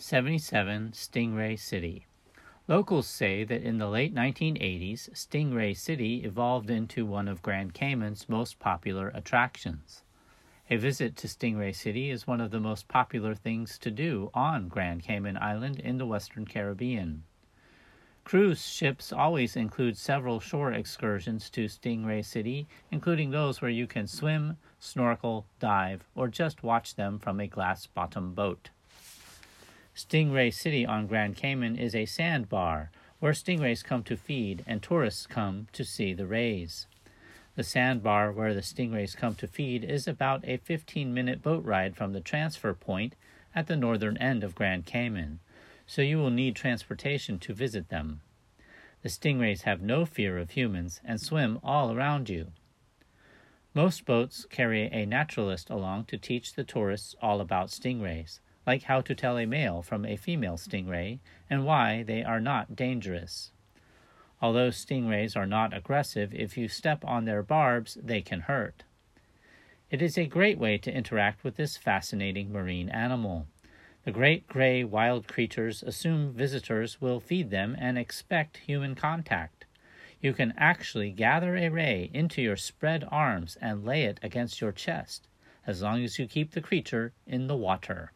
77 Stingray City. Locals say that in the late 1980s, Stingray City evolved into one of Grand Cayman's most popular attractions. A visit to Stingray City is one of the most popular things to do on Grand Cayman Island in the Western Caribbean. Cruise ships always include several shore excursions to Stingray City, including those where you can swim, snorkel, dive, or just watch them from a glass bottom boat. Stingray City on Grand Cayman is a sandbar where stingrays come to feed and tourists come to see the rays. The sandbar where the stingrays come to feed is about a 15 minute boat ride from the transfer point at the northern end of Grand Cayman, so you will need transportation to visit them. The stingrays have no fear of humans and swim all around you. Most boats carry a naturalist along to teach the tourists all about stingrays like how to tell a male from a female stingray and why they are not dangerous. Although stingrays are not aggressive, if you step on their barbs, they can hurt. It is a great way to interact with this fascinating marine animal. The great gray wild creatures assume visitors will feed them and expect human contact. You can actually gather a ray into your spread arms and lay it against your chest, as long as you keep the creature in the water.